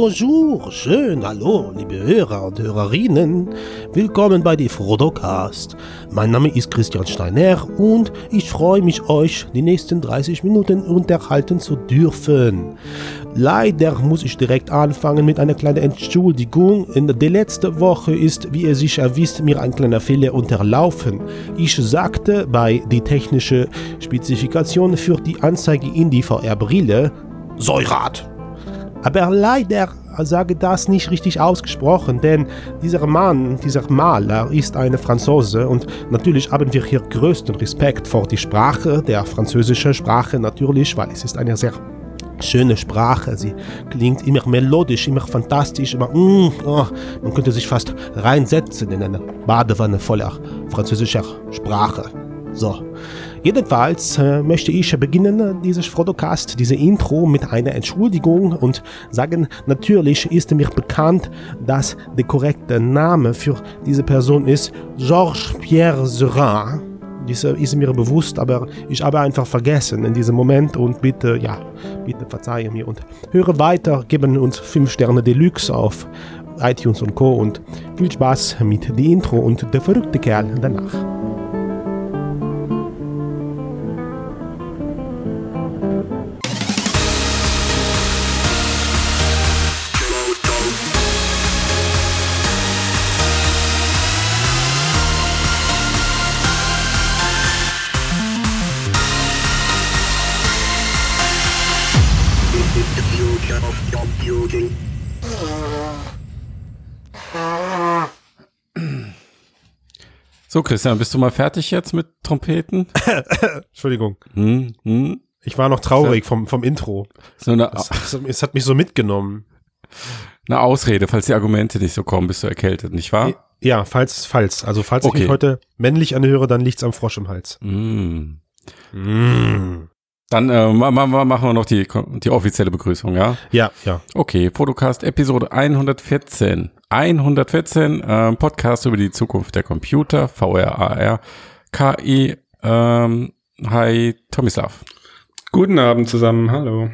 Bonjour, schön, hallo, liebe Hörer und Hörerinnen. Willkommen bei die Frodocast. Mein Name ist Christian Steiner und ich freue mich, euch die nächsten 30 Minuten unterhalten zu dürfen. Leider muss ich direkt anfangen mit einer kleinen Entschuldigung. In der letzten Woche ist, wie ihr sicher wisst, mir ein kleiner Fehler unterlaufen. Ich sagte bei die technische Spezifikation für die Anzeige in die VR-Brille Säurat. Aber leider sage das nicht richtig ausgesprochen, denn dieser Mann, dieser Maler ist eine Franzose und natürlich haben wir hier größten Respekt vor die Sprache, der französischen Sprache natürlich, weil es ist eine sehr schöne Sprache. Sie klingt immer melodisch, immer fantastisch, immer, mm, oh, man könnte sich fast reinsetzen in eine Badewanne voller französischer Sprache. So. Jedenfalls äh, möchte ich beginnen, dieses Fotocast, diese Intro mit einer Entschuldigung und sagen, natürlich ist mir bekannt, dass der korrekte Name für diese Person ist Georges Pierre Serin. Diese ist mir bewusst, aber ich habe einfach vergessen in diesem Moment und bitte, ja, bitte verzeihe mir und höre weiter, geben uns 5 Sterne Deluxe auf iTunes und Co. und viel Spaß mit der Intro und der verrückte Kerl danach. So, Christian, bist du mal fertig jetzt mit Trompeten? Entschuldigung. Hm, hm. Ich war noch traurig vom, vom Intro. So eine, Es, es hat mich so mitgenommen. eine Ausrede, falls die Argumente nicht so kommen, bist du erkältet, nicht wahr? Ja, falls, falls. Also falls ich Okay. mich heute männlich anhöre, dann liegt's am Frosch im Hals. Hm. Mm. Dann äh, ma, ma, ma- machen wir noch die, die offizielle Begrüßung, ja? Ja, ja. Okay, Podcast Episode 114. 114, ähm, Podcast über die Zukunft der Computer, VR, AR, KI. Ähm, hi, Tomislav. Guten Abend zusammen, hallo.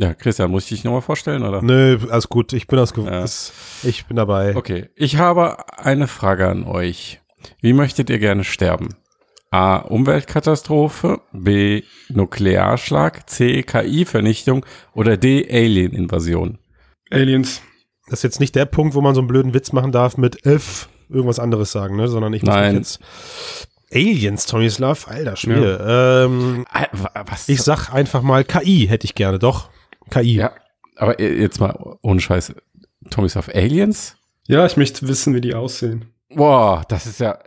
Ja, Christian, muss ich dich nochmal vorstellen, oder? Nö, alles gut. Ich bin das Ja. Ich bin dabei. Okay, ich habe eine Frage an euch. Wie möchtet ihr gerne sterben? A. Umweltkatastrophe, B. Nuklearschlag, C. KI-Vernichtung oder D. Alien-Invasion. Aliens. Das ist jetzt nicht der Punkt, wo man so einen blöden Witz machen darf mit F irgendwas anderes sagen, ne? Sondern ich muss Nein. jetzt Aliens, Tomislav, alter Schwede. Ähm, Ah, wa- Was? ich sag einfach mal KI hätte ich gerne, doch. KI. ja, aber jetzt mal ohne Scheiß. Tomislav, Aliens? Ja, ich möchte wissen, wie die aussehen. Boah, das ist ja.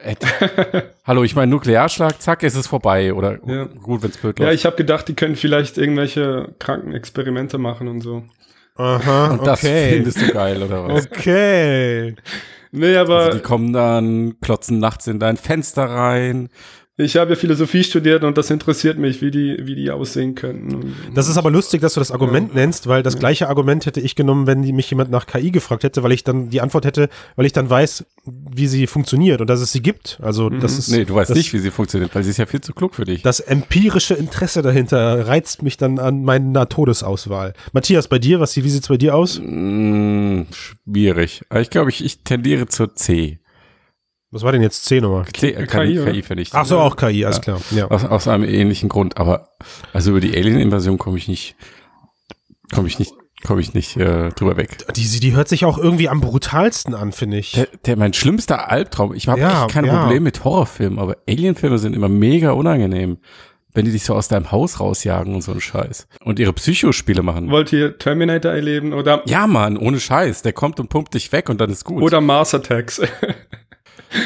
Hallo, ich meine Nuklearschlag, zack, ist es vorbei. Oder Ja. gut, wenn es blöd Ja, läuft. ich habe gedacht, die können vielleicht irgendwelche kranken Experimente machen und so. Aha, Und das okay. findest du geil, oder was? Okay. Nee, aber Also die kommen dann, klotzen nachts in dein Fenster rein. Ich habe ja Philosophie studiert und das interessiert mich, wie die, wie die aussehen könnten. Das ist aber lustig, dass du das Argument nennst, weil das gleiche Argument hätte ich genommen, wenn die mich jemand nach KI gefragt hätte, weil ich dann die Antwort hätte, weil ich dann weiß, wie sie funktioniert und dass es sie gibt. Also das ist Nee, du weißt das, nicht, wie sie funktioniert, weil sie ist ja viel zu klug für dich. Das empirische Interesse dahinter reizt mich dann an meiner Todesauswahl. Matthias, bei dir, was wie sieht's bei dir aus? Mm, schwierig. Aber ich glaube, ich, ich tendiere zur C. Was war denn jetzt C Nummer? C äh, KI, KI, vernichtet. Ach so, auch KI, alles klar. Ja. Aus, aus einem ähnlichen Grund. Aber also über die Alien-Invasion komme ich nicht, komme ich nicht, komme ich nicht äh, drüber weg. Die, die hört sich auch irgendwie am brutalsten an, finde ich. Der, der, mein schlimmster Albtraum, ich habe Ja, echt kein ja. Problem mit Horrorfilmen, aber Alien-Filme sind immer mega unangenehm. Wenn die dich so aus deinem Haus rausjagen und so ein Scheiß. Und ihre Psychospiele machen. wollt ihr Terminator erleben oder, Ja, Mann, ohne Scheiß. Der kommt und pumpt dich weg und dann ist gut. oder Mars Attacks?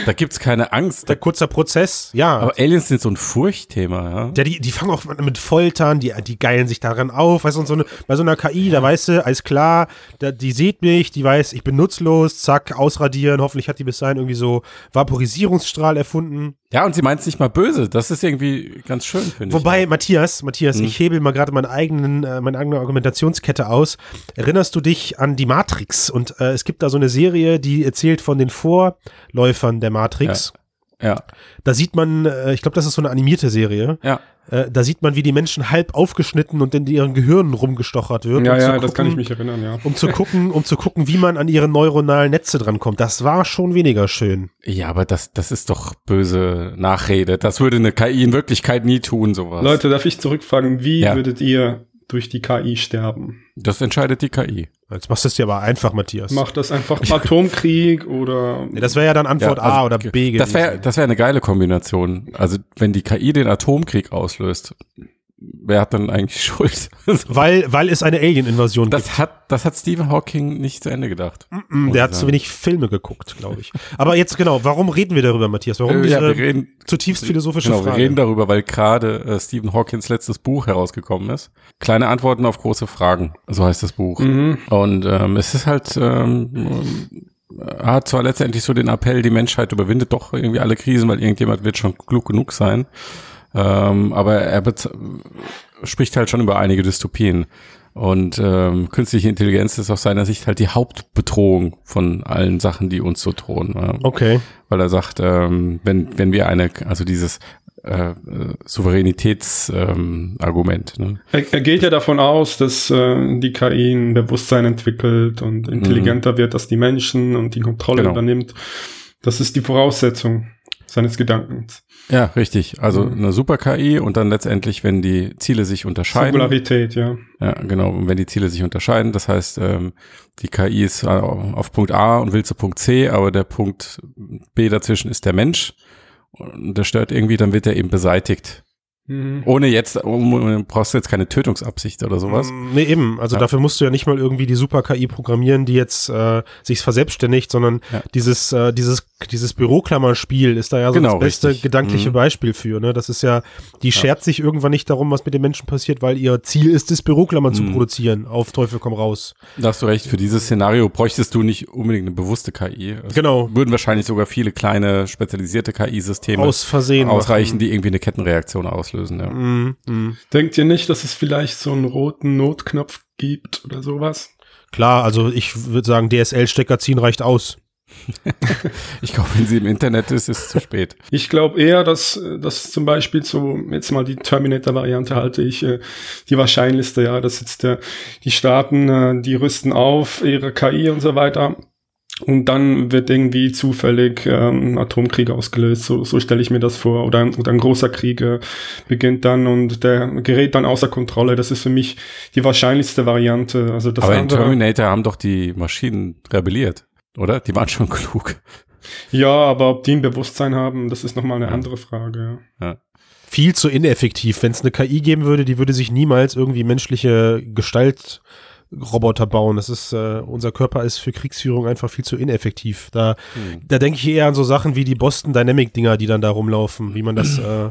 da gibt's keine Angst. Der kurzer Prozess, ja. Aber Aliens sind so ein Furchtthema, ja. Ja, die, die fangen auch mit Foltern, die, die geilen sich daran auf. Weißt du, so eine, bei so einer KI, da weißt du, alles klar, da, die sieht mich, die weiß, ich bin nutzlos, zack, ausradieren. Hoffentlich hat die bis dahin irgendwie so Vaporisierungsstrahl erfunden. Ja, und sie meint es nicht mal böse. Das ist irgendwie ganz schön, finde ich. Wobei, Matthias, Matthias, Hm. ich hebel mal gerade meine eigenen, äh, meine eigene Argumentationskette aus. Erinnerst du dich an die Matrix? Und äh, es gibt da so eine Serie, die erzählt von den Vorläufern der Matrix. Ja. Da sieht man, äh, ich glaube, das ist so eine animierte Serie. Ja. Äh, da sieht man, wie die Menschen halb aufgeschnitten und in ihren Gehirnen rumgestochert wird. Ja, um zu ja, das kann ich gucken- mich erinnern, ja. Um zu gucken, um zu gucken, wie man an ihre neuronalen Netze drankommt. Das war schon weniger schön. Ja, aber das, das ist doch böse Nachrede. Das würde eine KI in Wirklichkeit nie tun, sowas. Leute, darf ich zurückfragen, wie Ja. würdet ihr durch die KI sterben? Das entscheidet die KI. Jetzt machst du es dir aber einfach, Matthias. Macht das einfach Atomkrieg oder Ja, das wäre ja dann Antwort Ja, also, A oder B gewesen. Das wäre das wär eine geile Kombination. Also wenn die KI den Atomkrieg auslöst, wer hat dann eigentlich Schuld? weil, weil es eine Alien-Invasion gibt. Das hat, das hat Stephen Hawking nicht zu Ende gedacht. Mm, muss Der hat zu wenig Filme geguckt, glaube ich. Aber jetzt genau, warum reden wir darüber, Matthias? Warum Äh, diese ja, wir reden, zutiefst philosophische genau, wir Frage? reden darüber, weil gerade äh, Stephen Hawkings letztes Buch herausgekommen ist. Kleine Antworten auf große Fragen, so heißt das Buch. Mhm. Und ähm, es ist halt, ähm, er hat zwar letztendlich so den Appell, die Menschheit überwindet doch irgendwie alle Krisen, weil irgendjemand wird schon klug genug sein. Ähm, aber er spricht halt schon über einige Dystopien. Und ähm, künstliche Intelligenz ist aus seiner Sicht halt die Hauptbedrohung von allen Sachen, die uns so drohen. Ja. Okay. Weil er sagt, ähm, wenn, wenn wir eine, also dieses äh, Souveränitätsargument, ähm, Argument, ne? er, er geht ja davon aus, dass äh, die KI ein Bewusstsein entwickelt und intelligenter wird als die Menschen und die Kontrolle Genau. übernimmt. Das ist die Voraussetzung seines Gedankens. Ja, richtig. Also Mhm. eine super KI und dann letztendlich, wenn die Ziele sich unterscheiden. Singularität, ja. Ja, genau. Und wenn die Ziele sich unterscheiden, das heißt, ähm, die KI ist äh, auf Punkt A und will zu Punkt C, aber der Punkt B dazwischen ist der Mensch und der stört irgendwie, dann wird er eben beseitigt. Mhm. Ohne jetzt, um, brauchst du jetzt keine Tötungsabsicht oder sowas. Mm, Nee, eben. Also Ja. dafür musst du ja nicht mal irgendwie die Super-KI programmieren, die jetzt äh, sich verselbstständigt, sondern Ja. dieses, äh, dieses, dieses Büroklammerspiel ist da ja so Genau, das beste richtig. gedankliche Mhm. Beispiel für. Ne? Das ist ja, die schert sich irgendwann nicht darum, was mit den Menschen passiert, weil ihr Ziel ist es, Büroklammern zu Mhm. produzieren. Auf Teufel komm raus. Da hast du recht, für dieses Szenario bräuchtest du nicht unbedingt eine bewusste KI. Es Genau. Würden wahrscheinlich sogar viele kleine spezialisierte KI-Systeme Aus Versehen. ausreichen, die irgendwie eine Kettenreaktion auslösen. Ja. Mm, mm. Denkt ihr nicht, dass es vielleicht so einen roten Notknopf gibt oder sowas? Klar, also ich würde sagen, DSL-Stecker ziehen reicht aus. Ich glaube, wenn sie im Internet ist, ist es zu spät. Ich glaube eher, dass, äh, dass zum Beispiel so, jetzt mal die Terminator-Variante halte ich äh, die wahrscheinlichste, ja, dass jetzt der, die Staaten, äh, die rüsten auf ihre KI und so weiter. Und dann wird irgendwie zufällig ähm, ein Atomkrieg ausgelöst. So, so stelle ich mir das vor. Oder ein, oder ein großer Krieg äh, beginnt dann und der gerät dann außer Kontrolle. Das ist für mich die wahrscheinlichste Variante. Also das Aber in andere, Terminator haben doch die Maschinen rebelliert, oder? Die waren schon klug. ja, aber ob die ein Bewusstsein haben, das ist nochmal eine andere Frage. Ja. Viel zu ineffektiv. Wenn es eine KI geben würde, die würde sich niemals irgendwie menschliche Gestalt Roboter bauen. Das ist, äh, unser Körper ist für Kriegsführung einfach viel zu ineffektiv. Da, da denke ich eher an so Sachen wie die Boston Dynamic Dinger, die dann da rumlaufen, wie man das äh,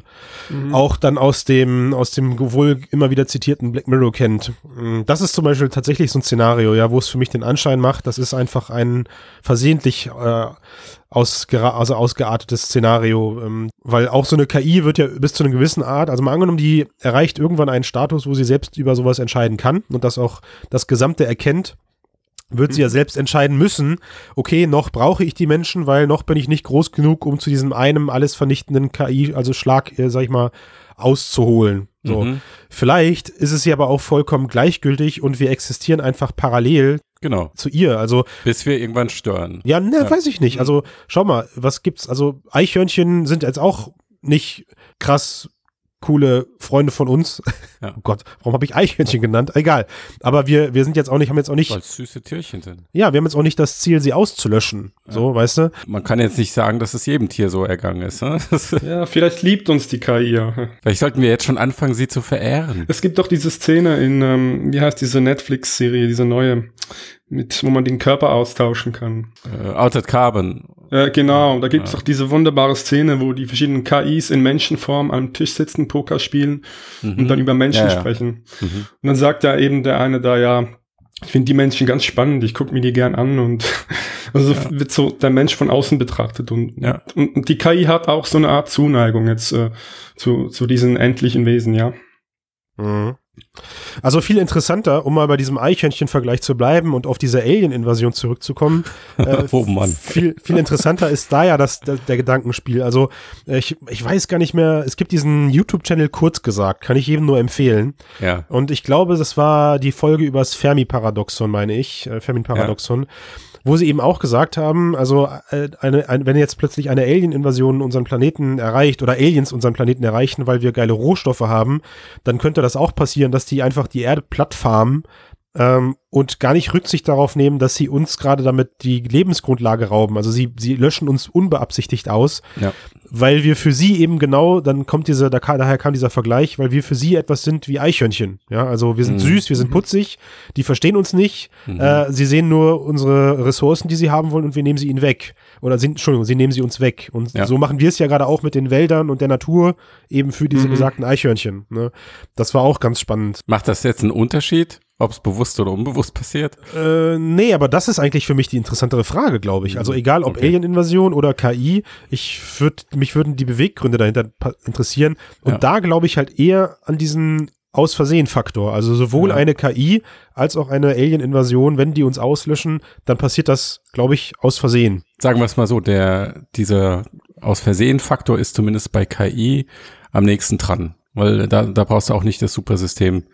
auch dann aus dem, aus dem wohl immer wieder zitierten Black Mirror kennt. Mm, Das ist zum Beispiel tatsächlich so ein Szenario, ja, wo es für mich den Anschein macht, das ist einfach ein versehentlich äh, ausgera also ausgeartetes Szenario, ähm, weil auch so eine KI wird ja bis zu einer gewissen Art, also mal angenommen, die erreicht irgendwann einen Status, wo sie selbst über sowas entscheiden kann und das auch das Gesamte erkennt, wird sie ja selbst entscheiden müssen, okay, noch brauche ich die Menschen, weil noch bin ich nicht groß genug, um zu diesem einem alles vernichtenden KI, also Schlag, äh, sag ich mal, auszuholen. So. Mhm. Vielleicht ist es ihr aber auch vollkommen gleichgültig und wir existieren einfach parallel Genau. zu ihr. Also Bis wir irgendwann stören. ja, ne, weiß ich nicht. Also schau mal, was gibt's? Also Eichhörnchen sind jetzt auch nicht krass coole Freunde von uns. Ja. Oh Gott, warum habe ich Eichhörnchen genannt? Egal. Aber wir, wir sind jetzt auch nicht, haben jetzt auch nicht, Weil süße Tierchen sind. ja, wir haben jetzt auch nicht das Ziel, sie auszulöschen. So, weißt du? Man kann jetzt nicht sagen, dass es jedem Tier so ergangen ist. Ne? Ja, vielleicht liebt uns die KI ja. vielleicht sollten wir jetzt schon anfangen, sie zu verehren. Es gibt doch diese Szene in, ähm, wie heißt diese Netflix-Serie, diese neue, mit, wo man den Körper austauschen kann. Äh, Altered Carbon. Äh, genau, da gibt es doch diese wunderbare Szene, wo die verschiedenen KIs in Menschenform am Tisch sitzen, Poker spielen und dann über Menschen Mhm. Ja, ja. sprechen. Mhm. Und dann sagt ja eben der eine da, ja, ich finde die Menschen ganz spannend, ich gucke mir die gern an und also so wird so der Mensch von außen betrachtet und, Ja. und, und die KI hat auch so eine Art Zuneigung jetzt äh, zu, zu diesen endlichen Wesen, ja. Mhm. Also viel interessanter, um mal bei diesem Eichhörnchen-Vergleich zu bleiben und auf diese Alien-Invasion zurückzukommen. Äh, Oh Mann. Viel, viel interessanter ist da ja das, der, der Gedankenspiel. Also äh, ich, ich weiß gar nicht mehr, es gibt diesen YouTube-Channel kurz gesagt, kann ich jedem nur empfehlen. Ja. Und ich glaube, das war die Folge über das Fermi-Paradoxon, meine ich, äh, Fermi-Paradoxon, wo sie eben auch gesagt haben, also äh, eine, ein, wenn jetzt plötzlich eine Alien-Invasion unseren Planeten erreicht oder Aliens unseren Planeten erreichen, weil wir geile Rohstoffe haben, dann könnte das auch passieren, dass die einfach die Erde platt farmen ähm, und gar nicht Rücksicht darauf nehmen, dass sie uns gerade damit die Lebensgrundlage rauben. Also sie, sie löschen uns unbeabsichtigt aus, Ja. weil wir für sie eben genau, dann kommt diese, da daher kam dieser Vergleich, weil wir für sie etwas sind wie Eichhörnchen. Ja, also wir sind Mhm. süß, wir sind putzig, die verstehen uns nicht, Mhm. äh, sie sehen nur unsere Ressourcen, die sie haben wollen und wir nehmen sie ihnen weg. Oder sie, Entschuldigung, sie nehmen sie uns weg. Und Ja. so machen wir es ja gerade auch mit den Wäldern und der Natur, eben für diese Mhm. besagten Eichhörnchen. Ne? Das war auch ganz spannend. Macht das jetzt einen Unterschied, ob es bewusst oder unbewusst passiert? Äh, nee, aber das ist eigentlich für mich die interessantere Frage, glaube ich. Also egal ob Okay. Alien-Invasion oder KI, ich würd, mich würden die Beweggründe dahinter interessieren. Und Ja. da glaube ich halt eher an diesen aus Versehen Faktor. Also sowohl Ja. eine KI als auch eine Alien-Invasion, wenn die uns auslöschen, dann passiert das, glaube ich, aus Versehen. Sagen wir es mal so, der, dieser aus Versehen Faktor ist zumindest bei KI am nächsten dran. Weil da, da brauchst du auch nicht das Supersystem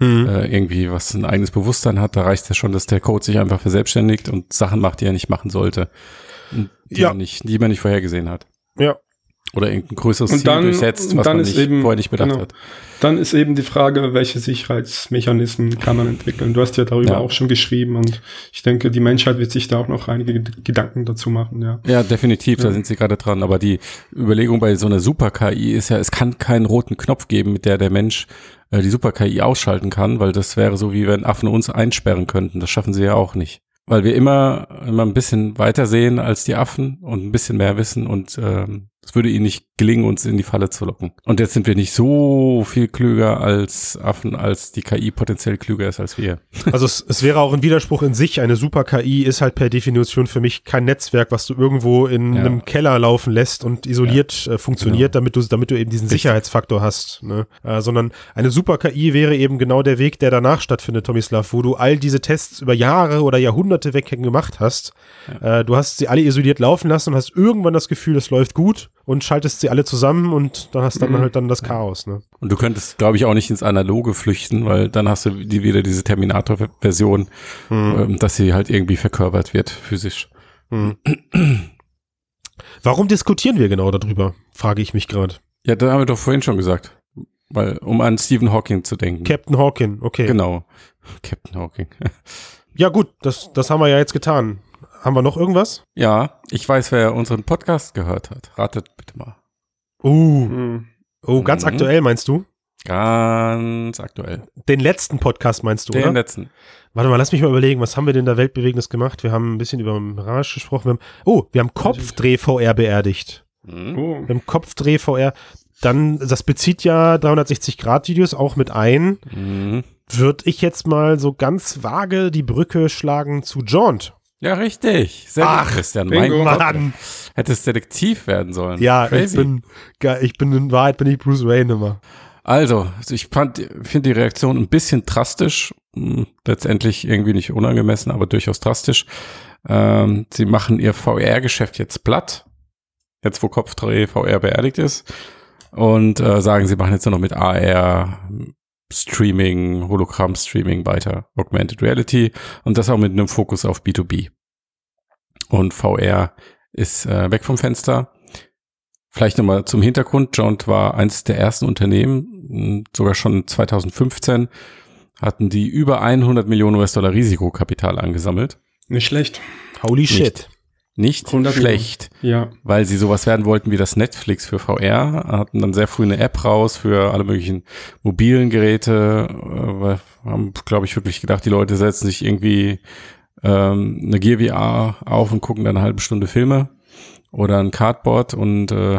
äh, irgendwie, was ein eigenes Bewusstsein hat. Da reicht ja schon, dass der Code sich einfach verselbstständigt und Sachen macht, die er nicht machen sollte. Die, Ja. man nicht, die man nicht vorhergesehen hat. Ja. Oder irgendein größeres Und Ziel dann- durchsetzt, was dann man ist nicht, eben- vorher nicht bedacht genau. hat. Dann ist eben die Frage, welche Sicherheitsmechanismen kann man entwickeln. Du hast ja darüber Ja. auch schon geschrieben und ich denke, die Menschheit wird sich da auch noch einige Ged- Gedanken dazu machen, ja. Ja, definitiv, da Ja. sind sie gerade dran. Aber die Überlegung bei so einer Super-KI ist ja, es kann keinen roten Knopf geben, mit der der Mensch äh, die Super-KI ausschalten kann, weil das wäre so, wie wenn Affen uns einsperren könnten. Das schaffen sie ja auch nicht. Weil wir immer, immer ein bisschen weiter sehen als die Affen und ein bisschen mehr wissen und ähm, es würde ihnen nicht gelingen, uns in die Falle zu locken. Und jetzt sind wir nicht so viel klüger als Affen, als die KI potenziell klüger ist als wir. Also es, es wäre auch ein Widerspruch in sich. Eine Super-KI ist halt per Definition für mich kein Netzwerk, was du irgendwo in Ja. einem Keller laufen lässt und isoliert äh, funktioniert, damit du damit du eben diesen Richtig. Sicherheitsfaktor hast. Ne? Äh, sondern eine Super-KI wäre eben genau der Weg, der danach stattfindet, Tomislav, wo du all diese Tests über Jahre oder Jahrhunderte weg gemacht hast. Äh, du hast sie alle isoliert laufen lassen und hast irgendwann das Gefühl, es läuft gut und schaltest sie alle zusammen und dann hast dann Mhm. halt dann das Chaos. Ne? Und du könntest, glaube ich, auch nicht ins Analoge flüchten, weil dann hast du die, wieder diese Terminator-Version, ähm, dass sie halt irgendwie verkörpert wird, physisch. Warum diskutieren wir genau darüber, frage ich mich gerade. Ja, da haben wir doch vorhin schon gesagt. Weil, um an Stephen Hawking zu denken. Captain Hawking, okay. Genau. Captain Hawking. Ja gut, das, das haben wir ja jetzt getan. Haben wir noch irgendwas? ja, ich weiß, wer unseren Podcast gehört hat. Ratet bitte mal. Uh, Mhm. oh, ganz Mhm. aktuell meinst du? Ganz aktuell. Den letzten Podcast meinst du, Den oder? letzten. Warte mal, lass mich mal überlegen, was haben wir denn da Weltbewegendes gemacht? Wir haben ein bisschen über Mirage gesprochen. Wir haben, oh, wir haben Kopfdreh-VR beerdigt. Mhm. Oh. Wir haben Kopfdreh-VR. Dann, das bezieht ja 360-Grad-Videos auch mit ein. Mhm. Würde ich jetzt mal so ganz vage die Brücke schlagen zu Jaunt. Ja, richtig. Sehr Ach, gut, Christian. Mein bingo. Gott. Mann. Hättest Detektiv werden sollen. Ja, ich bin, ich bin, in Wahrheit bin ich Bruce Wayne immer. Also, ich fand, finde die Reaktion ein bisschen drastisch, Hm, letztendlich irgendwie nicht unangemessen, aber durchaus drastisch. Ähm, sie machen ihr VR-Geschäft jetzt platt, jetzt wo Kopfdreh VR beerdigt ist, und äh, sagen, sie machen jetzt nur noch mit AR, Streaming, Hologramm-Streaming weiter, Augmented Reality und das auch mit einem Fokus auf B2B. Und VR ist äh, weg vom Fenster. Vielleicht nochmal zum Hintergrund. Jaunt war eines der ersten Unternehmen, sogar schon 2015, hatten die über 100 Millionen US-Dollar Risikokapital angesammelt. Nicht schlecht. Holy Nicht. shit. Nicht 100 schlecht, Ja. weil sie sowas werden wollten wie das Netflix für VR, hatten dann sehr früh eine App raus für alle möglichen mobilen Geräte, äh, weil- haben, glaube ich, wirklich gedacht, die Leute setzen sich irgendwie ähm, eine Gear VR auf und gucken dann eine halbe Stunde Filme oder ein Cardboard und äh,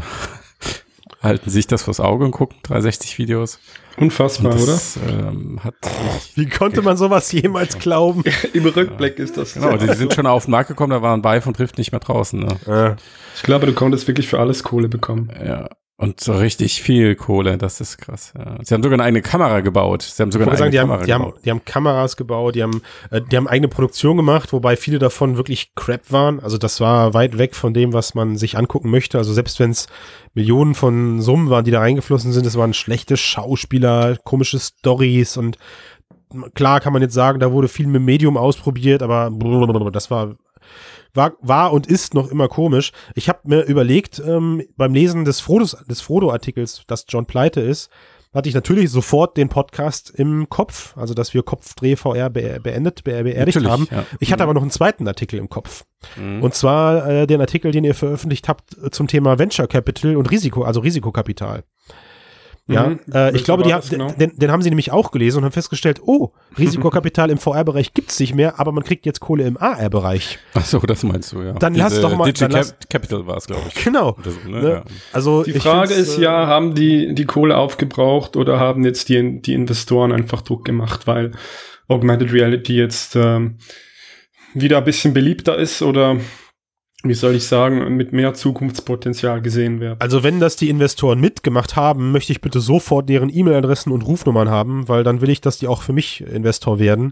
halten sich das vors Auge und gucken 360 Videos. Unfassbar, Und oder? das, ähm, Wie konnte man sowas jemals glauben? Im Rückblick ist das. genau, die sind schon auf den Markt gekommen, da waren Vive und Rift nicht mehr draußen. Ne? Ich glaube, du konntest wirklich für alles Kohle bekommen. Ja. Und so richtig viel Kohle, das ist krass. Ja. Sie haben sogar eine eigene Kamera gebaut. Sie haben sogar eine sagen, eigene die Kamera haben, die, gebaut. haben, die haben Kameras gebaut, die haben, äh, die haben eigene Produktion gemacht, wobei viele davon wirklich Crap waren. Also das war weit weg von dem, was man sich angucken möchte. Also selbst wenn es Millionen von Summen waren, die da reingeflossen sind, es waren schlechte Schauspieler, komische Stories und klar kann man jetzt sagen, da wurde viel mit Medium ausprobiert, aber das war war, war und ist noch immer komisch. Ich habe mir überlegt, ähm, beim Lesen des, Frodos, des Frodo-Artikels, dass John pleite ist, hatte ich natürlich sofort den Podcast im Kopf, also dass wir Kopfdreh VR be beendet, be beerdigt Natürlich, haben. ja. Ich hatte aber noch einen zweiten Artikel im Kopf. Mhm. Und zwar äh, den Artikel, den ihr veröffentlicht habt äh, zum Thema Venture Capital und Risiko, also Risikokapital. Ja, Mhm. äh, ich glaube, die, war ha- das genau? den, den haben sie nämlich auch gelesen und haben festgestellt, oh, Risikokapital im VR-Bereich gibt's nicht mehr, aber man kriegt jetzt Kohle im AR-Bereich. Ach so, das meinst du, ja. Dann lass doch mal- Digi dann lass- Capital war es, glaube ich. Genau. So, ne? Ne? Ja. Also Die Frage ist äh, ja, haben die die Kohle aufgebraucht oder haben jetzt die, die Investoren einfach Druck gemacht, weil Augmented Reality jetzt ähm, wieder ein bisschen beliebter ist oder wie soll ich sagen, mit mehr Zukunftspotenzial gesehen wird. Also wenn das die Investoren mitgemacht haben, möchte ich bitte sofort deren E-Mail-Adressen und Rufnummern haben, weil dann will ich, dass die auch für mich Investor werden.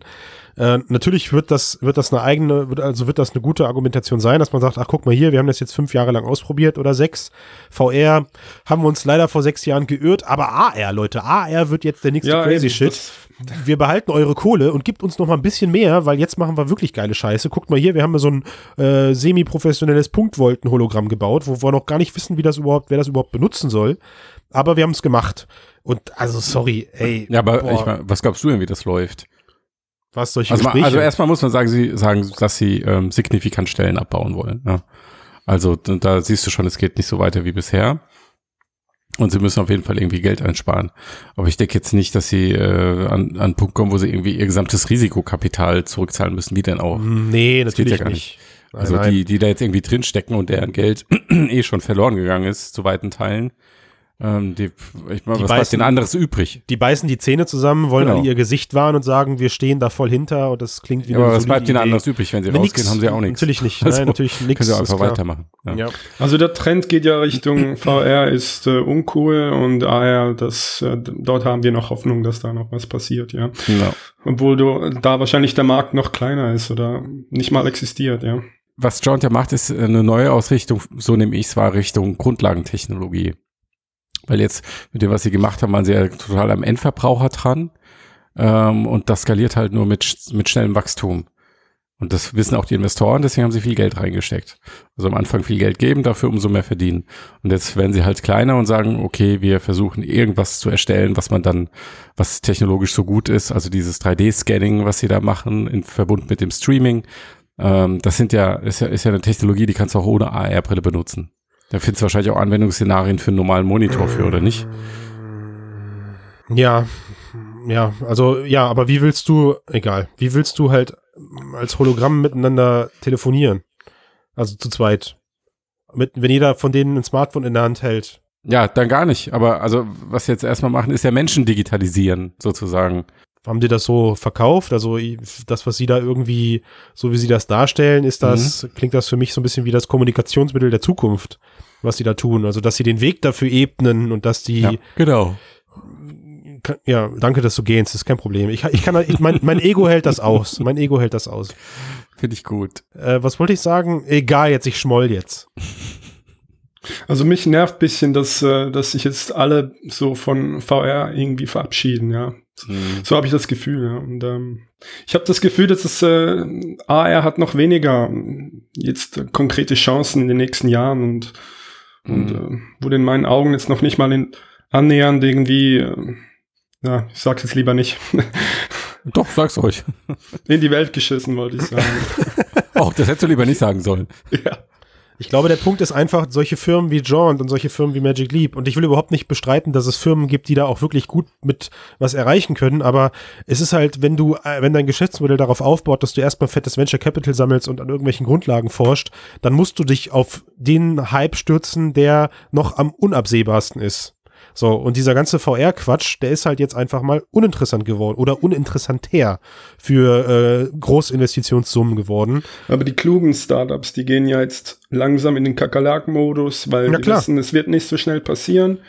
Äh, natürlich wird das, wird das eine eigene, wird, also wird das eine gute Argumentation sein, dass man sagt, ach guck mal hier, wir haben das jetzt fünf Jahre lang ausprobiert oder sechs. VR haben wir uns leider vor sechs Jahren geirrt, aber AR, Leute, AR wird jetzt der nächste crazy eben, Shit. wir behalten eure Kohle und gibt uns noch mal ein bisschen mehr, weil jetzt machen wir wirklich geile Scheiße. Guckt mal hier, wir haben ja so ein äh, semi-professionelles Punktvolten-Hologramm gebaut, wo wir noch gar nicht wissen, wie das überhaupt, wer das überhaupt benutzen soll. Aber wir haben es gemacht. Und also, sorry, ey. Ja, aber boah, ich mein, was glaubst du denn, wie das läuft? Was solche Also, Gespräche. also erstmal muss man sagen, sie sagen, dass sie ähm, signifikant Stellen abbauen wollen. Ja. Also da siehst du schon, es geht nicht so weiter wie bisher. Und sie müssen auf jeden Fall irgendwie Geld einsparen. Aber ich denke jetzt nicht, dass sie äh, an, an einen Punkt kommen, wo sie irgendwie ihr gesamtes Risikokapital zurückzahlen müssen. Wie denn auch? nee, Das geht natürlich ja gar nicht. Nein, Also nein. die, die da jetzt irgendwie drinstecken und deren Geld eh schon verloren gegangen ist, zu weiten Teilen. Ähm, die, ich meine, was bleibt beißen- denn anderes übrig? die beißen die Zähne zusammen, wollen Genau. alle ihr Gesicht wahren und sagen, wir stehen da voll hinter und das klingt wie Ja, eine aber was bleibt ihnen Idee. anderes übrig? Wenn sie Nee, rausgehen, nix. haben sie auch nichts. Natürlich nicht. Also, Nein, natürlich nichts. Können sie einfach weitermachen. Ja. Ja. Also der Trend geht ja Richtung VR ist äh, uncool und AR, das, äh, dort haben wir noch Hoffnung, dass da noch was passiert, ja. Genau. Obwohl du, da wahrscheinlich der Markt noch kleiner ist oder nicht mal existiert, ja. Was John ja macht, ist eine neue Ausrichtung, so nehme ich es wahr, Richtung Grundlagentechnologie. Weil jetzt mit dem, was sie gemacht haben, waren sie ja total am Endverbraucher dran. Ähm, und das skaliert halt nur mit, mit schnellem Wachstum. Und das wissen auch die Investoren, deswegen haben sie viel Geld reingesteckt. Also am Anfang viel Geld geben, dafür umso mehr verdienen. Und jetzt werden sie halt kleiner und sagen, okay, wir versuchen irgendwas zu erstellen, was man dann, was technologisch so gut ist, also dieses 3D-Scanning, was sie da machen, in Verbund mit dem Streaming. Ähm, das sind ja ist, ja, ist ja eine Technologie, die kannst du auch ohne AR-Brille benutzen. Da findest du wahrscheinlich auch Anwendungsszenarien für einen normalen Monitor für, oder nicht? Ja, ja, also ja, aber wie willst du, egal, wie willst du halt als Hologramm miteinander telefonieren? Also zu zweit. Mit, wenn jeder von denen ein Smartphone in der Hand hält. Ja, dann gar nicht. Aber also, was sie jetzt erstmal machen, ist ja Menschen digitalisieren, sozusagen. Haben die das so verkauft? Also das, was sie da irgendwie, so wie sie das darstellen, ist das, klingt das für mich so ein bisschen wie das Kommunikationsmittel der Zukunft, was sie da tun. Also dass sie den Weg dafür ebnen und dass die Ja, genau. Ja, danke, dass du gehst, das ist kein Problem. Ich, ich kann, ich, mein, mein Ego hält das aus. Mein Ego hält das aus. Finde ich gut. Äh, was wollte ich sagen? Egal, jetzt, ich schmoll jetzt. Also mich nervt bisschen, dass, äh, dass sich jetzt alle so von VR irgendwie verabschieden, ja. So habe ich das Gefühl, ja. Und ähm, ich habe das Gefühl, dass es äh, AR hat noch weniger ähm, jetzt äh, konkrete Chancen in den nächsten Jahren und, und äh, wurde in meinen Augen jetzt noch nicht mal in, annähernd irgendwie, äh, ja, ich sag's jetzt lieber nicht, Doch, sag's euch. in die Welt geschissen, wollte ich sagen. Oh, das hättest du lieber nicht sagen sollen. ja. Ich glaube, der Punkt ist einfach, solche Firmen wie Jaunt und solche Firmen wie Magic Leap, und ich will überhaupt nicht bestreiten, dass es Firmen gibt, die da auch wirklich gut mit was erreichen können, aber es ist halt, wenn du, äh, wenn dein Geschäftsmodell darauf aufbaut, dass du erstmal fettes Venture Capital sammelst und an irgendwelchen Grundlagen forscht, dann musst du dich auf den Hype stürzen, der noch am unabsehbarsten ist. So, und dieser ganze VR-Quatsch, der ist halt jetzt einfach mal uninteressant geworden oder uninteressanter für äh, Großinvestitionssummen geworden. Aber die klugen Startups, die gehen ja jetzt langsam in den Kakerlaken-Modus, weil Na die klar. wissen, es wird nicht so schnell passieren.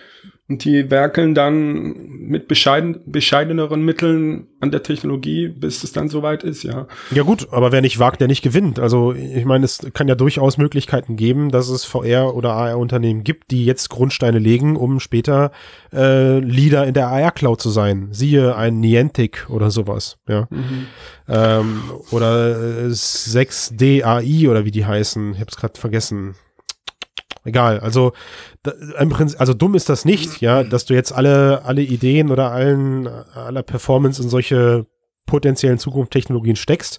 Und die werkeln dann mit bescheiden, bescheideneren Mitteln an der Technologie, bis es dann soweit ist, ja. Ja gut, aber wer nicht wagt, der nicht gewinnt. Also ich meine, es kann ja durchaus Möglichkeiten geben, dass es VR- oder AR-Unternehmen gibt, die jetzt Grundsteine legen, um später äh, Leader in der AR-Cloud zu sein. Siehe ein Niantic oder sowas, ja. Ähm, oder äh, 6DAI oder wie die heißen. Ich hab's gerade vergessen. Egal, also da, im Prinzip, also dumm ist das nicht, ja, dass du jetzt alle alle Ideen oder allen aller Performance in solche potenziellen Zukunftstechnologien steckst.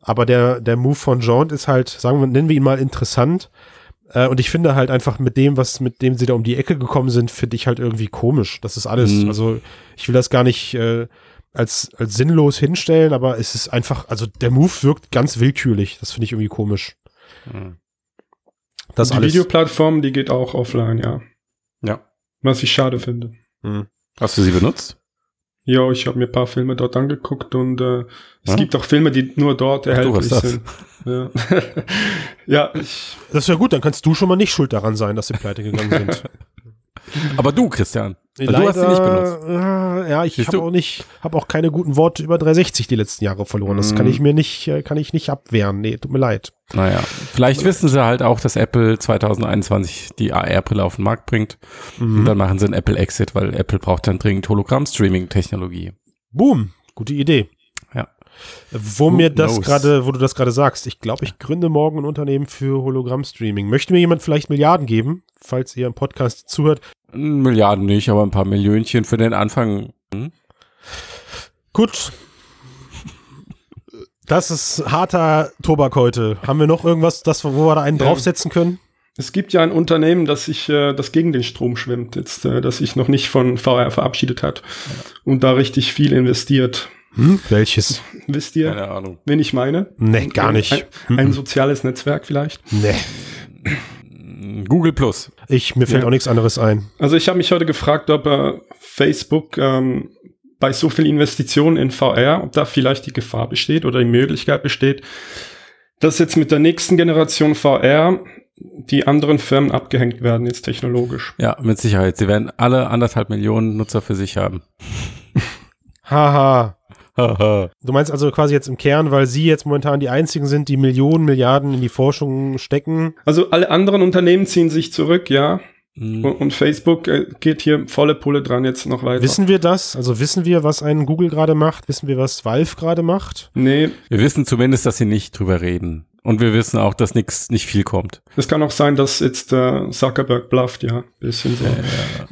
Aber der der Move von Jaunt ist halt, sagen wir, nennen wir ihn mal interessant. Äh, und ich finde halt einfach mit dem, was mit dem sie da um die Ecke gekommen sind, finde ich halt irgendwie komisch. Das ist alles. Mhm. Also ich will das gar nicht äh, als als sinnlos hinstellen, aber es ist einfach, also der Move wirkt ganz willkürlich. Das finde ich irgendwie komisch. Das die alles. Videoplattform, die geht auch offline, ja. Ja. Was ich schade finde. Hm. Hast du sie benutzt? Ja, ich habe mir ein paar Filme dort angeguckt und äh, es Ja? gibt auch Filme, die nur dort du erhältlich das. sind. Ja, ja ich, Das ist ja gut, dann kannst du schon mal nicht schuld daran sein, dass sie pleite gegangen sind. Aber du, Christian. Weil du hast sie nicht benutzt. Äh, ja, ich habe auch nicht, habe auch keine guten Worte über 360 die letzten Jahre verloren. Das kann Mhm. ich mir nicht, äh, kann ich nicht abwehren. Nee, tut mir leid. Naja, vielleicht wissen sie halt auch, dass Apple 2021 die AR-Brille auf den Markt bringt. Mhm. Und dann machen sie einen Apple-Exit, weil Apple braucht dann dringend Hologramm-Streaming-Technologie. Boom, gute Idee. Ja. Wo Who mir das gerade, wo du das gerade sagst, ich glaube, ich gründe morgen ein Unternehmen für Hologramm-Streaming. Möchte mir jemand vielleicht Milliarden geben, falls ihr im Podcast zuhört? Milliarden nicht, aber ein paar Millionchen für den Anfang. Hm? Gut. Das ist harter Tobak heute. Haben wir noch irgendwas, das, wo wir da einen Ja. draufsetzen können? es gibt ja ein Unternehmen, das sich, äh, das gegen den Strom schwimmt, jetzt, äh, das sich noch nicht von VR verabschiedet hat und da richtig viel investiert. Hm? Welches? Wisst ihr, Keine Ahnung. wen ich meine? Nee, gar nicht. Ein, ein soziales Netzwerk vielleicht. Nee. Google Plus. Ich, mir fällt Ja. auch nichts anderes ein. Also ich habe mich heute gefragt, ob äh, Facebook ähm, bei so viel Investitionen in VR, ob da vielleicht die Gefahr besteht oder die Möglichkeit besteht, dass jetzt mit der nächsten Generation VR die anderen Firmen abgehängt werden, jetzt technologisch. Ja, mit Sicherheit. Sie werden alle anderthalb Millionen Nutzer für sich haben. Haha. Haha. Du meinst also quasi jetzt im Kern, weil sie jetzt momentan die einzigen sind, die Millionen, Milliarden in die Forschung stecken. Also alle anderen Unternehmen ziehen sich zurück, ja. Hm. Und, Facebook äh, geht hier volle Pulle dran jetzt noch weiter. Wissen wir das? Also wissen wir, was ein Google gerade macht? Wissen wir, was Valve gerade macht? Nee, Wir wissen zumindest, dass sie nicht drüber reden. Und wir wissen auch, dass nix, nicht viel kommt. es kann auch sein, dass jetzt äh, Zuckerberg blufft, ja. Bisschen so.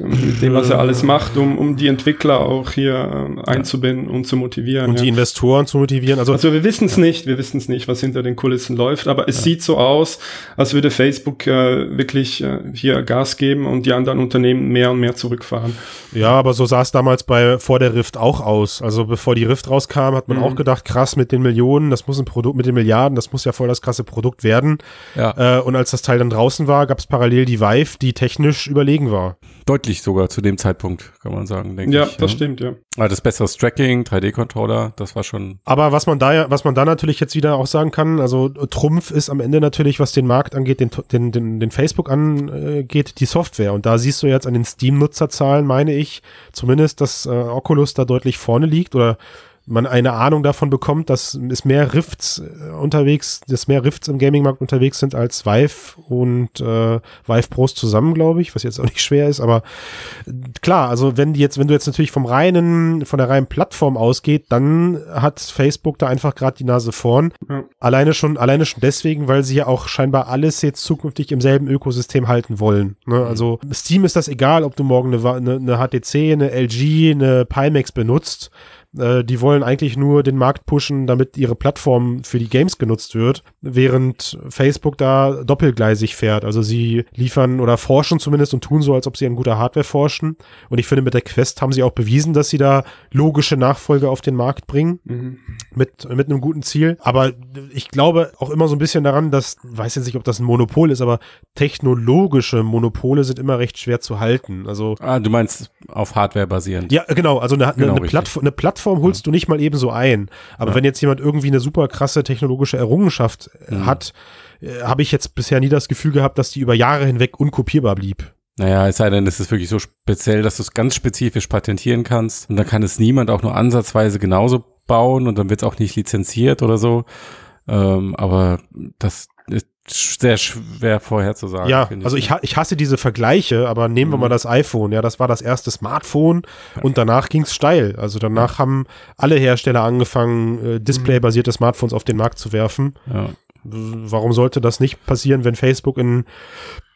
Mit dem, was er alles macht, um, um die Entwickler auch hier ähm, einzubinden und zu motivieren. Und ja. die Investoren zu motivieren. Also, Also wir wissen es nicht, wir wissen es nicht, was hinter den Kulissen läuft, aber es sieht so aus, als würde Facebook äh, wirklich äh, hier Gas geben und die anderen Unternehmen mehr und mehr zurückfahren. ja, aber so sah es damals bei vor der Rift auch aus. Also bevor die Rift rauskam, hat man Mhm. auch gedacht, krass mit den Millionen, das muss ein Produkt mit den Milliarden, das muss ja voll das krasse Produkt werden. Ja, Äh, und als das Teil dann draußen war, gab es parallel die Vive, die technisch überlegen war. deutlich sogar zu dem Zeitpunkt, kann man sagen, denke Ja, ich. das stimmt, ja. Ah, das bessere Tracking, 3D-Controller, das war schon. Aber was man da ja, was man da natürlich jetzt wieder auch sagen kann, also Trumpf ist am Ende natürlich, was den Markt angeht, den, den, den, den Facebook angeht, die Software. Und da siehst du jetzt an den Steam-Nutzerzahlen, meine ich, zumindest, dass äh, Oculus da deutlich vorne liegt oder man eine Ahnung davon bekommt, dass es mehr Rifts äh, unterwegs, dass mehr Rifts im Gaming-Markt unterwegs sind als Vive und äh, Vive Pros zusammen, glaube ich, was jetzt auch nicht schwer ist, aber äh, klar, also wenn die jetzt, wenn du jetzt natürlich vom reinen, von der reinen Plattform ausgeht, dann hat Facebook da einfach gerade die Nase vorn. Ja. Alleine schon, alleine schon deswegen, weil sie ja auch scheinbar alles jetzt zukünftig im selben Ökosystem halten wollen. Ne? Also Steam ist das egal, ob du morgen eine, eine, eine HTC, eine LG, eine Pimax benutzt. Äh, die wollen eigentlich nur den Markt pushen, damit ihre Plattform für die Games genutzt wird, während Facebook da doppelgleisig fährt. Also sie liefern oder forschen zumindest und tun so, als ob sie an guter Hardware forschen. Und ich finde, mit der Quest haben sie auch bewiesen, dass sie da logische Nachfolge auf den Markt bringen Mhm. mit, mit einem guten Ziel. Aber ich glaube auch immer so ein bisschen daran, dass, weiß jetzt nicht, ob das ein Monopol ist, aber technologische Monopole sind immer recht schwer zu halten. Also Ah, du meinst auf Hardware basierend. ja, genau. Also eine, Genau, eine, richtig. Plattform, eine Plattform holst du nicht mal eben so ein. Aber wenn jetzt jemand irgendwie eine super krasse technologische Errungenschaft äh, Mhm. hat, äh, habe ich jetzt bisher nie das Gefühl gehabt, dass die über Jahre hinweg unkopierbar blieb. Naja, es sei denn, es ist wirklich so speziell, dass du es ganz spezifisch patentieren kannst. Und dann kann es niemand auch nur ansatzweise genauso bauen und dann wird es auch nicht lizenziert oder so. Ähm, aber das sehr schwer vorherzusagen. Ja, finde also ich, ich hasse diese Vergleiche, aber nehmen wir Mhm. mal das iPhone. Ja, das war das erste Smartphone und danach ging's steil. Also danach haben alle Hersteller angefangen, äh, Display-basierte Smartphones auf den Markt zu werfen. Ja. Warum sollte das nicht passieren, wenn Facebook in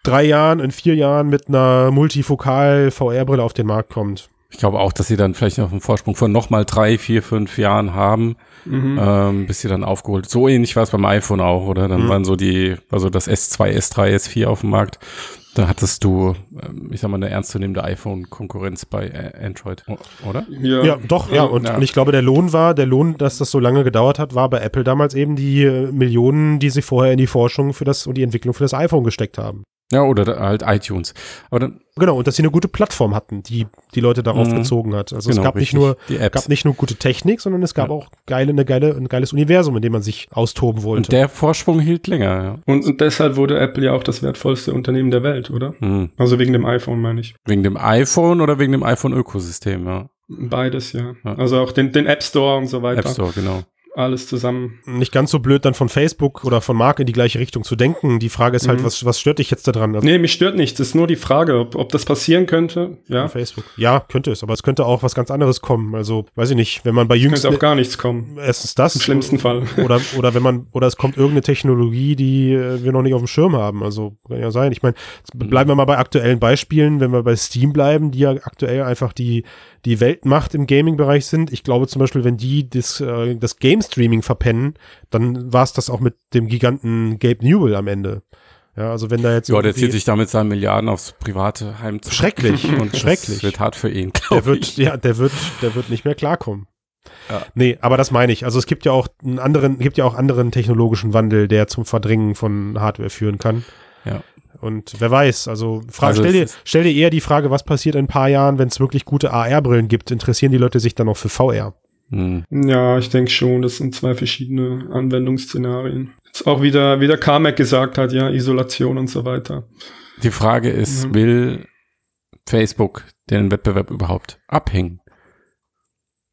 drei Jahren, in vier Jahren mit einer multifokal VR-Brille auf den Markt kommt? Ich glaube auch, dass sie dann vielleicht noch einen Vorsprung von nochmal drei, vier, fünf Jahren haben, Mhm. ähm, bis sie dann aufgeholt. So ähnlich war es beim iPhone auch, oder? Dann Mhm. waren so die, also das S2, S3, S4 auf dem Markt. Da hattest du, ähm, ich sag mal, eine ernstzunehmende iPhone-Konkurrenz bei äh, Android, oder? Ja, Ja, doch, ja. Und, ja. und ich glaube, der Lohn war, der Lohn, dass das so lange gedauert hat, war bei Apple damals eben die äh, Millionen, die sie vorher in die Forschung für das und die Entwicklung für das iPhone gesteckt haben. Ja, oder halt iTunes. Aber dann, Genau, und dass sie eine gute Plattform hatten, die die Leute darauf Mhm. bezogen hat. Also genau, es gab nicht nur die Apps. gab nicht nur gute Technik, sondern es gab Ja. auch geile, eine geile, ein geiles Universum, in dem man sich austoben wollte. Und der Vorsprung hielt länger, ja. Und, und deshalb wurde Apple ja auch das wertvollste Unternehmen der Welt, oder? Hm. Also wegen dem iPhone, meine ich. Wegen dem iPhone oder wegen dem iPhone-Ökosystem, ja. Beides, ja. Ja. Also auch den, den App Store und so weiter. App Store, genau. Alles zusammen. nicht ganz so blöd, dann von Facebook oder von Mark in die gleiche Richtung zu denken. Die Frage ist halt, Mhm. was, was stört dich jetzt daran? Also Nee, mich stört nichts. Es ist nur die Frage, ob, ob das passieren könnte. Ja, Facebook. Ja, könnte es, aber es könnte auch was ganz anderes kommen. Also, weiß ich nicht, wenn man bei könnte jüngsten auch gar nichts kommen. erstens das Im schlimmsten Fall. oder oder wenn man oder es kommt irgendeine Technologie, die äh, wir noch nicht auf dem Schirm haben. Also kann ja sein. Ich meine, jetzt bleiben wir mal bei aktuellen Beispielen, wenn wir bei Steam bleiben, die ja aktuell einfach die die Weltmacht im Gaming-Bereich sind. Ich glaube zum Beispiel, wenn die das, äh, das Game-Streaming verpennen, dann war es das auch mit dem Giganten Gabe Newell am Ende. Ja, also wenn da jetzt Ja, der zieht sich damit seine Milliarden aufs private Heim zurück. Schrecklich, Und schrecklich. Das wird hart für ihn, der wird, ich. ja, der wird, der wird nicht mehr klarkommen. Ja. Nee, aber das meine ich. Also es gibt ja auch einen anderen, gibt ja auch anderen technologischen Wandel, der zum Verdrängen von Hardware führen kann. Ja. Und wer weiß, also, fra Also stell, dir, stell dir eher die Frage, was passiert in ein paar Jahren, wenn es wirklich gute AR-Brillen gibt? Interessieren die Leute sich dann noch für VR? Hm. Ja, ich denke schon, das sind zwei verschiedene Anwendungsszenarien. Jetzt auch wieder, wie der Carmack gesagt hat, ja, Isolation und so weiter. Die Frage ist, Mhm. will Facebook den Wettbewerb überhaupt abhängen?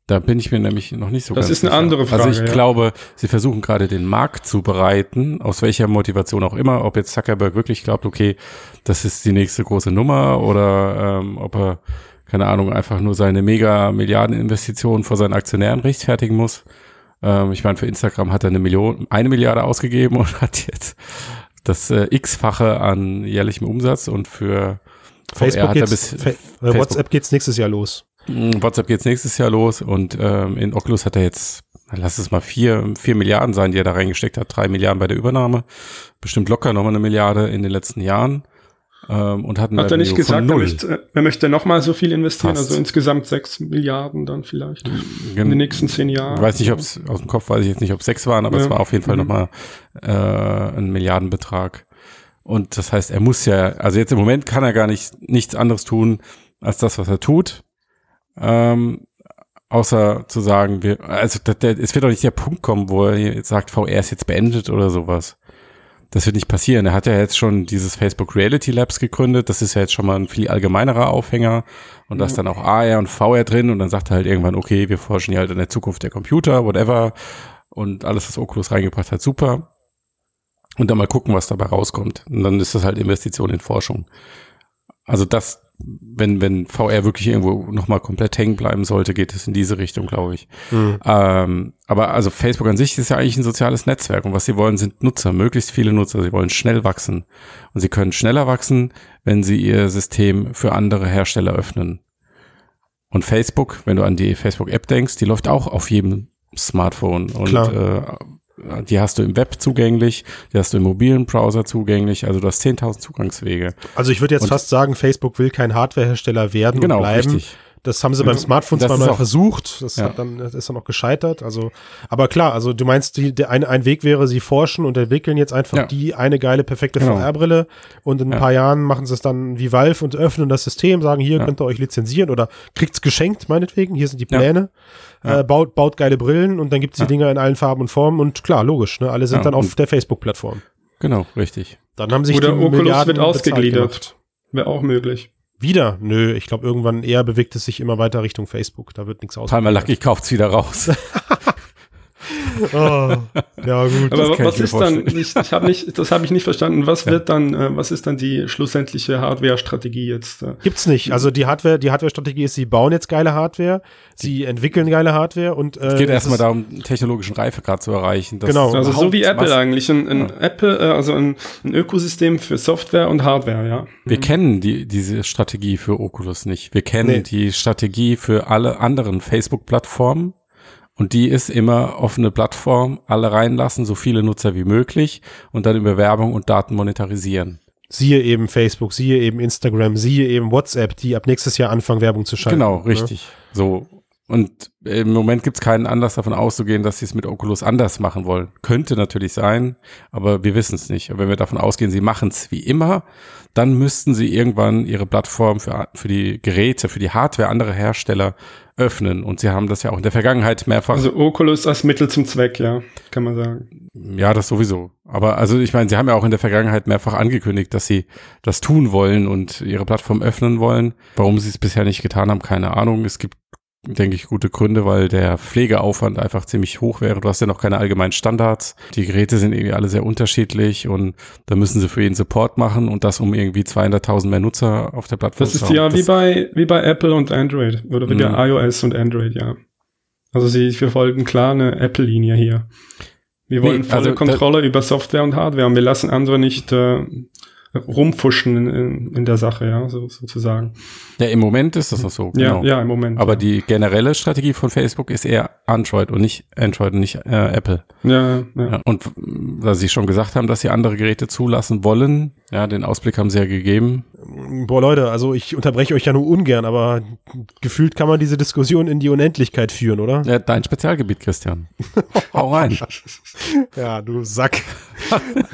Da bin ich mir nämlich noch nicht so Das ganz ist eine sicher. andere Frage, Also ich ja. glaube, sie versuchen gerade den Markt zu bereiten, aus welcher Motivation auch immer, ob jetzt Zuckerberg wirklich glaubt, okay, das ist die nächste große Nummer oder ähm, ob er, keine Ahnung, einfach nur seine mega Milliardeninvestition vor seinen Aktionären rechtfertigen muss. Ähm, ich meine, für Instagram hat er eine Million, eine Milliarde ausgegeben und hat jetzt das äh, x-fache an jährlichem Umsatz und für Facebook hat er geht's, bis Fa äh, WhatsApp geht's nächstes Jahr los. Mm, WhatsApp geht's nächstes Jahr los und ähm, in Oculus hat er jetzt, lass es mal vier, vier Milliarden sein, die er da reingesteckt hat, drei Milliarden bei der Übernahme, bestimmt locker nochmal eine Milliarde in den letzten Jahren ähm, und hat, Hat er nicht gesagt, er möchte, er möchte nochmal so viel investieren, Fast. also insgesamt sechs Milliarden dann vielleicht in Gen- den nächsten zehn Jahren. Ich weiß nicht, ob es aus dem Kopf weiß ich jetzt nicht, ob sechs waren, aber es Ja. war auf jeden Fall Mhm. nochmal äh, ein Milliardenbetrag. Und das heißt, er muss ja, also jetzt im Moment kann er gar nicht nichts anderes tun als das, was er tut. Ähm, außer zu sagen, wir, also der, der, es wird doch nicht der Punkt kommen, wo er jetzt sagt, VR ist jetzt beendet oder sowas. Das wird nicht passieren. Er hat ja jetzt schon dieses Facebook Reality Labs gegründet. Das ist ja jetzt schon mal ein viel allgemeinerer Aufhänger. Und da ist dann auch AR und VR drin. Und dann sagt er halt irgendwann, okay, wir forschen hier halt an der Zukunft der Computer, whatever. Und alles, was Oculus reingebracht hat, super. Und dann mal gucken, was dabei rauskommt. Und dann ist das halt Investition in Forschung. Also das, wenn, wenn VR wirklich irgendwo nochmal komplett hängen bleiben sollte, geht es in diese Richtung, glaube ich. Hm. Ähm, aber also Facebook an sich ist ja eigentlich ein soziales Netzwerk und was sie wollen, sind Nutzer, möglichst viele Nutzer. Sie wollen schnell wachsen. Und sie können schneller wachsen, wenn sie ihr System für andere Hersteller öffnen. Und Facebook, wenn du an die Facebook-App denkst, die läuft auch auf jedem Smartphone. Und Klar. Äh, die hast du im Web zugänglich, die hast du im mobilen Browser zugänglich, also du hast 10.000 Zugangswege. Also ich würde jetzt Und- fast sagen, Facebook will kein Hardwarehersteller werden Genau, und bleiben. richtig. Das haben sie beim Smartphone Das zweimal auch- versucht. Das Ja. hat dann, das ist dann auch gescheitert. Also, aber klar, also du meinst, die, der ein, ein Weg wäre, sie forschen und entwickeln jetzt einfach Ja. die eine geile, perfekte Genau. VR-Brille und in ein Ja. paar Jahren machen sie es dann wie Valve und öffnen das System, sagen, hier Ja. könnt ihr euch lizenzieren oder kriegt's geschenkt, meinetwegen, hier sind die. Pläne. Ja. Äh, baut, baut geile Brillen und dann gibt's die Ja. Dinger in allen Farben und Formen und klar, logisch, ne? Alle sind Ja, dann auf der Facebook-Plattform. Genau, richtig. Dann haben sich Oder die Oculus Milliarden wird ausgegliedert. Wäre auch möglich. Wieder? Nö, ich glaube, irgendwann eher bewegt es sich immer weiter Richtung Facebook. Da wird nichts aus. Palmer Lucky kauft's wieder raus. Oh, ja, gut. Aber was ist dann, ich, ich habe nicht, das habe ich nicht verstanden, was wird dann, äh, was ist dann die schlussendliche Hardware-Strategie jetzt? Äh? Gibt's nicht. Also die Hardware, die Hardware-Strategie ist, sie bauen jetzt geile Hardware, sie entwickeln geile Hardware und äh, Es geht erstmal darum, technologischen Reifegrad zu erreichen. Das Genau. Also so wie Apple was- eigentlich, ein, ein Apple, äh, also ein, ein Ökosystem für Software und Hardware, ja. Wir kennen die, diese Strategie für Oculus nicht. Wir kennen Nee. die Strategie für alle anderen Facebook-Plattformen. Und die ist immer offene Plattform, alle reinlassen, so viele Nutzer wie möglich und dann über Werbung und Daten monetarisieren. Siehe eben Facebook, siehe eben Instagram, siehe eben WhatsApp, die ab nächstes Jahr anfangen, Werbung zu schalten. Genau, ne? richtig. So. Und im Moment gibt es keinen Anlass davon auszugehen, dass sie es mit Oculus anders machen wollen. Könnte natürlich sein, aber wir wissen es nicht. Und wenn wir davon ausgehen, sie machen es wie immer, dann müssten sie irgendwann ihre Plattform für, für die Geräte, für die Hardware anderer Hersteller öffnen. Und sie haben das ja auch in der Vergangenheit mehrfach. Also Oculus als Mittel zum Zweck, ja, kann man sagen. ja, das sowieso. Aber also ich meine, sie haben ja auch in der Vergangenheit mehrfach angekündigt, dass sie das tun wollen und ihre Plattform öffnen wollen. Warum sie es bisher nicht getan haben, keine Ahnung. Es gibt denke ich, gute Gründe, weil der Pflegeaufwand einfach ziemlich hoch wäre. Du hast ja noch keine allgemeinen Standards. Die Geräte sind irgendwie alle sehr unterschiedlich und da müssen sie für jeden Support machen und das um irgendwie 200.000 mehr Nutzer auf der Plattform Das ist zu haben. ja wie Das- bei, wie bei Apple und Android oder wie Mhm. der iOS und Android, ja. Also sie, wir folgen klar eine Apple-Linie hier. Wir wollen Nee, volle also Kontrolle über Software und Hardware und wir lassen andere nicht äh, rumfuschen in, in, der Sache, ja, so, sozusagen. Ja, im Moment ist das noch so. Ja, Genau. ja, im Moment. Aber ja. die generelle Strategie von Facebook ist eher Android und nicht Android und nicht äh, Apple. ja, ja. Ja, und da sie schon gesagt haben, dass sie andere Geräte zulassen wollen, ja, den Ausblick haben sie ja gegeben. Boah, Leute, also ich unterbreche euch ja nur ungern, aber gefühlt kann man diese Diskussion in die Unendlichkeit führen, oder? Ja, dein Spezialgebiet, Christian. Hau rein. Ja, du Sack.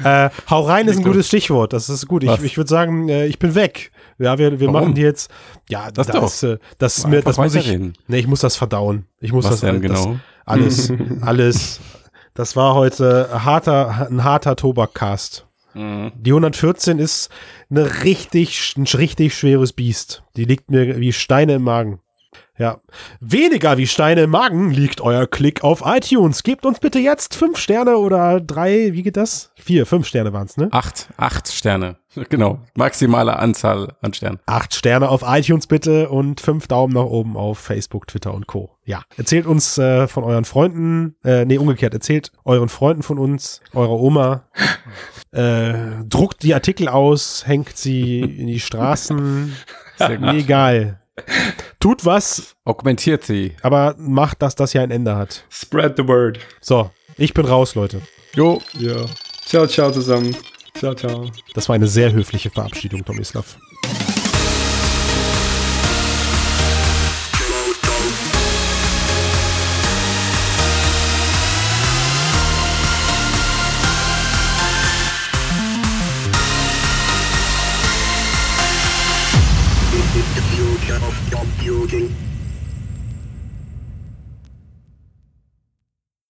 äh, hau rein ist ein gutes Stichwort. Das ist gut. Ich, Was? ich würde sagen, äh, ich bin weg. Ja, wir, wir Warum? machen die jetzt. Ja, Das das, ist, äh, das ist mir, das muss ich. Nee, ich muss das verdauen. Ich muss Was das, denn das genau? alles, alles. Das war heute harter, ein harter Tobakcast. Mhm. Die 114 ist eine richtig, ein richtig schweres Biest. Die liegt mir wie Steine im Magen. Ja. Weniger wie Steine im Magen liegt euer Klick auf iTunes. Gebt uns bitte jetzt fünf Sterne oder drei, wie geht das? Vier, fünf Sterne waren's, ne? Acht, acht Sterne. Genau. Maximale Anzahl an Sternen. Acht Sterne auf iTunes bitte und fünf Daumen nach oben auf Facebook, Twitter und Co. Ja. Erzählt uns äh, von euren Freunden, äh, nee, umgekehrt, erzählt euren Freunden von uns, eurer Oma. Äh, druckt die Artikel aus, hängt sie in die Straßen. Mir egal. Tut was, Augmentiert sie. aber macht, dass das ja ein Ende hat. Spread the word. So, ich bin raus, Leute. Jo. Ja. Ciao, ciao zusammen. Ciao, ciao. Das war eine sehr höfliche Verabschiedung, Tomislav.